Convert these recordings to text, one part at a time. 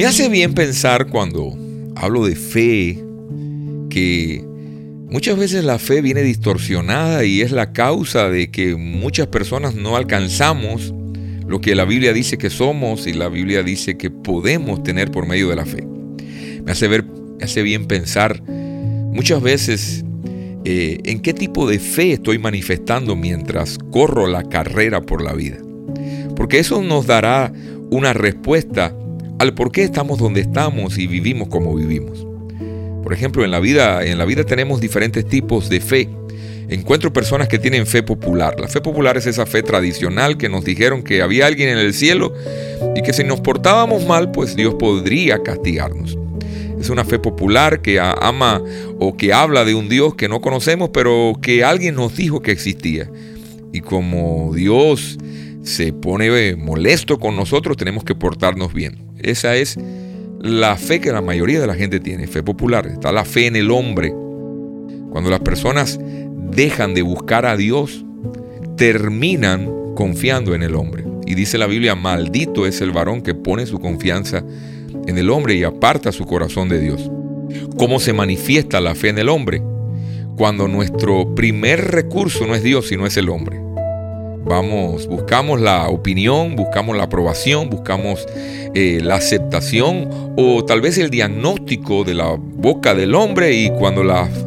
Me hace bien pensar cuando hablo de fe que muchas veces la fe viene distorsionada y es la causa de que muchas personas no alcanzamos lo que la Biblia dice que somos y la Biblia dice que podemos tener por medio de la fe. Me hace, ver, me hace bien pensar muchas veces eh, en qué tipo de fe estoy manifestando mientras corro la carrera por la vida. Porque eso nos dará una respuesta al por qué estamos donde estamos y vivimos como vivimos. Por ejemplo, en la vida, en la vida tenemos diferentes tipos de fe. Encuentro personas que tienen fe popular. La fe popular es esa fe tradicional que nos dijeron que había alguien en el cielo y que si nos portábamos mal, pues Dios podría castigarnos. Es una fe popular que ama o que habla de un Dios que no conocemos, pero que alguien nos dijo que existía. Y como Dios se pone molesto con nosotros, tenemos que portarnos bien. Esa es la fe que la mayoría de la gente tiene, fe popular. Está la fe en el hombre. Cuando las personas dejan de buscar a Dios, terminan confiando en el hombre. Y dice la Biblia, maldito es el varón que pone su confianza en el hombre y aparta su corazón de Dios. ¿Cómo se manifiesta la fe en el hombre? Cuando nuestro primer recurso no es Dios, sino es el hombre. Buscamos la opinión, buscamos la aprobación, buscamos eh, la aceptación o tal vez el diagnóstico de la boca del hombre y cuando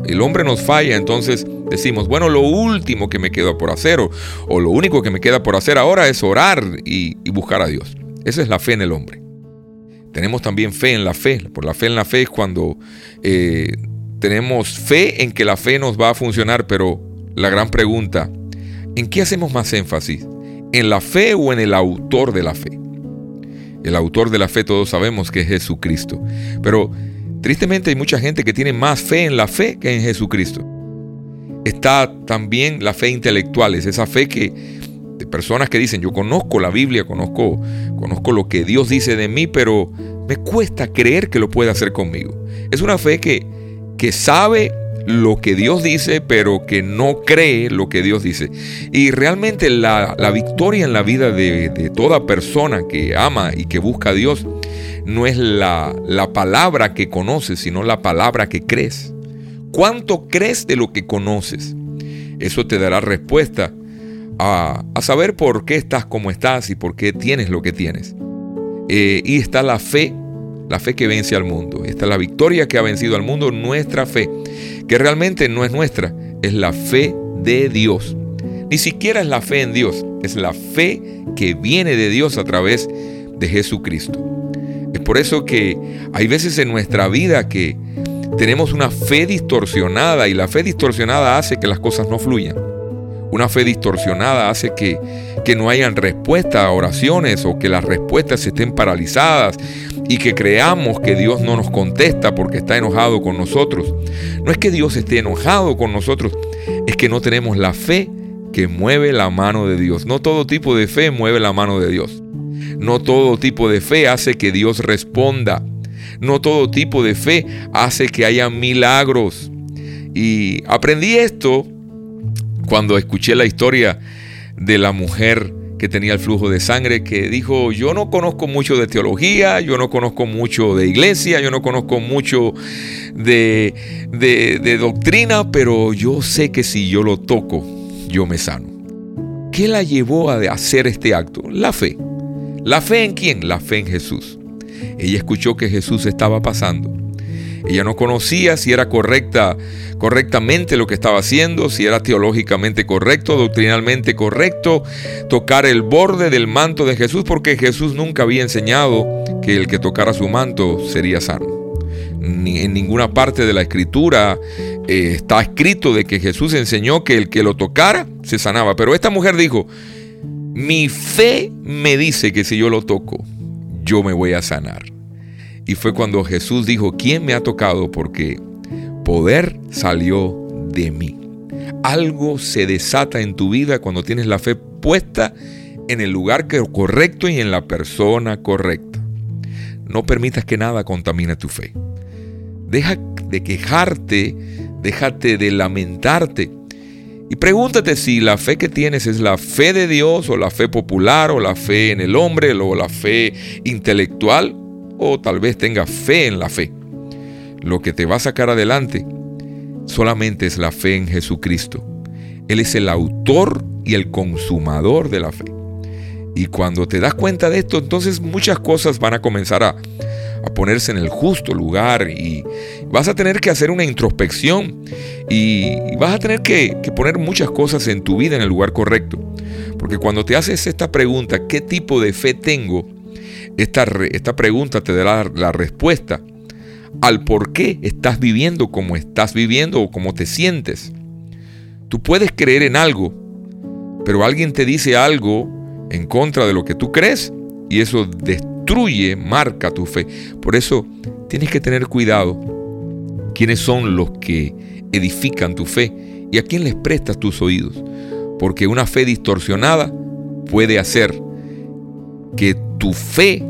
el hombre nos falla, entonces decimos, bueno, lo último que me queda por hacer o, lo único que me queda por hacer ahora es orar y, buscar a Dios. Esa es la fe en el hombre. Tenemos también fe en la fe. Por la fe en la fe es cuando eh, tenemos fe en que la fe nos va a funcionar, pero la gran pregunta, ¿en qué hacemos más énfasis? ¿En la fe o en el autor de la fe? El autor de la fe todos sabemos que es Jesucristo. Pero tristemente hay mucha gente que tiene más fe en la fe que en Jesucristo. Está también la fe intelectual, es esa fe que de personas que dicen, yo conozco la Biblia, conozco, conozco lo que Dios dice de mí, pero me cuesta creer que lo puede hacer conmigo. Es una fe que, que sabe lo que Dios dice, pero que no cree lo que Dios dice. Y realmente la, victoria en la vida de, toda persona que ama y que busca a Dios no es la, la palabra que conoces, sino la palabra que crees. ¿Cuánto crees de lo que conoces? Eso te dará respuesta a, saber por qué estás como estás y por qué tienes lo que tienes. Eh, y está la fe, la fe que vence al mundo. Está la victoria que ha vencido al mundo, nuestra fe, que realmente no es nuestra, es la fe de Dios. Ni siquiera es la fe en Dios, es la fe que viene de Dios a través de Jesucristo. Es por eso que hay veces en nuestra vida que tenemos una fe distorsionada y la fe distorsionada hace que las cosas no fluyan. Una fe distorsionada hace que, que no hayan respuesta a oraciones o que las respuestas estén paralizadas y que creamos que Dios no nos contesta porque está enojado con nosotros. No es que Dios esté enojado con nosotros, es que no tenemos la fe que mueve la mano de Dios. No todo tipo de fe mueve la mano de Dios. No todo tipo de fe hace que Dios responda. No todo tipo de fe hace que haya milagros. Y aprendí esto cuando escuché la historia de la mujer que tenía el flujo de sangre, que dijo, yo no conozco mucho de teología, yo no conozco mucho de iglesia, yo no conozco mucho de, de, doctrina, pero yo sé que si yo lo toco, yo me sano. ¿Qué la llevó a hacer este acto? La fe. ¿La fe en quién? La fe en Jesús. Ella escuchó que Jesús estaba pasando ella no conocía si era correcta, correctamente lo que estaba haciendo, si era teológicamente correcto, doctrinalmente correcto, tocar el borde del manto de Jesús, porque Jesús nunca había enseñado que el que tocara su manto sería sano. Ni en ninguna parte de la escritura eh, está escrito de que Jesús enseñó que el que lo tocara se sanaba. Pero esta mujer dijo, mi fe me dice que si yo lo toco, yo me voy a sanar. Y fue cuando Jesús dijo, ¿quién me ha tocado? Porque poder salió de mí. Algo se desata en tu vida cuando tienes la fe puesta en el lugar correcto y en la persona correcta. No permitas que nada contamine tu fe. Deja de quejarte, déjate de lamentarte. Y pregúntate si la fe que tienes es la fe de Dios o la fe popular o la fe en el hombre o la fe intelectual o tal vez tengas fe en la fe. Lo que te va a sacar adelante solamente es la fe en Jesucristo. Él es el autor y el consumador de la fe. Y cuando te das cuenta de esto, entonces muchas cosas van a comenzar a, ponerse en el justo lugar y vas a tener que hacer una introspección y vas a tener que, poner muchas cosas en tu vida en el lugar correcto. Porque cuando te haces esta pregunta, ¿qué tipo de fe tengo? Esta, esta pregunta te dará la respuesta al por qué estás viviendo como estás viviendo o como te sientes. Tú puedes creer en algo, pero alguien te dice algo en contra de lo que tú crees y eso destruye, marca tu fe. Por eso tienes que tener cuidado quiénes son los que edifican tu fe y a quién les prestas tus oídos. Porque una fe distorsionada puede hacer que tu fe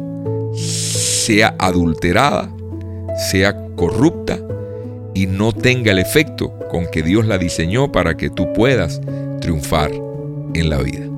sea adulterada, sea corrupta y no tenga el efecto con que Dios la diseñó para que tú puedas triunfar en la vida.